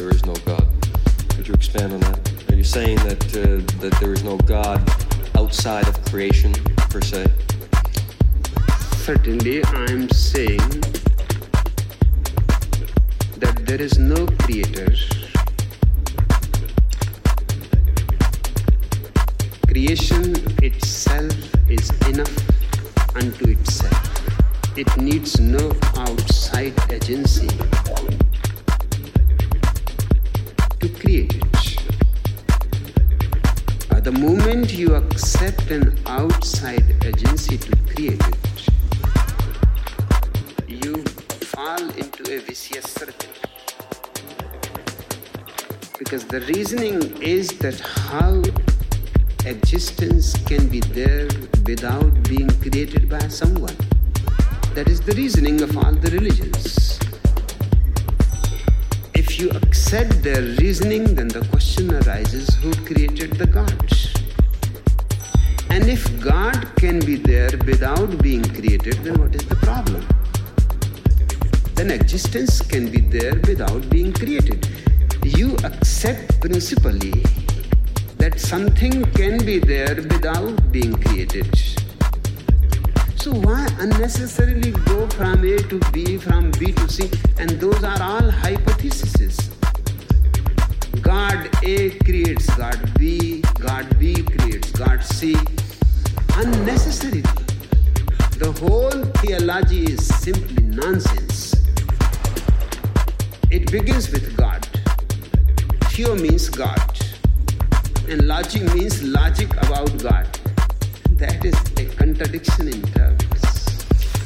there is no God. Could you expand on that? Are you saying that, uh, that there is no God outside of creation, per se? Certainly, I'm saying that there is no creator. Creation itself is enough unto itself. It needs no outside agency moment you accept an outside agency to create it, you fall into a vicious circle. Because the reasoning is that how existence can be there without being created by someone. That is the reasoning of all the religions. If you accept their reasoning, then the question arises who created the God? And if God can be there without being created, then what is the problem? Then existence can be there without being created. You accept principally that something can be there without being created. So why unnecessarily go from A to B, from B to C? And those are all hypotheses. God A creates God B, God B creates God C. Unnecessary. The whole theology is simply nonsense. It begins with God. Theo means God. And logic means logic about God. That is a contradiction in terms.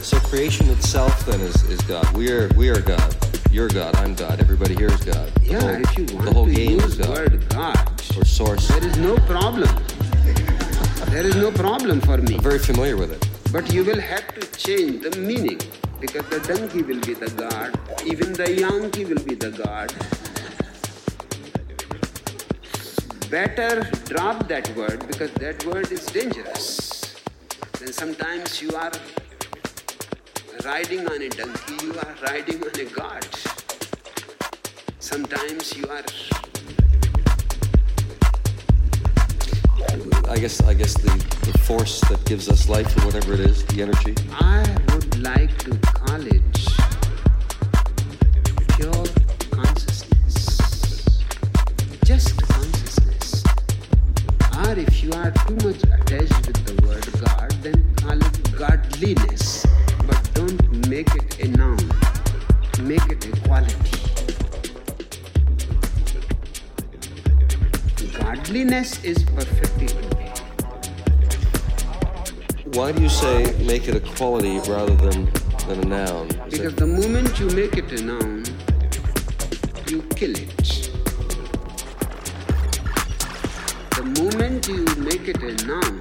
So creation itself then is, is God. We are we are God. You're God. I'm God. Everybody here is God. The Yeah, whole- if you want the whole to game use is God word God, or source. there is no problem. There is no problem for me. I'm very familiar with it. But you will have to change the meaning because the donkey will be the God, even the Yankee will be the God. Better drop that word because that word is dangerous. Then sometimes you are riding on a donkey, you are riding on a God. Sometimes you are I guess I guess the, the force that gives us life or whatever it is, the energy. I would like to call it pure consciousness, just consciousness. Or if you are too much Why do you say make it a quality rather than than a noun? Is Because it- the moment you make it a noun, you kill it. The moment you make it a noun,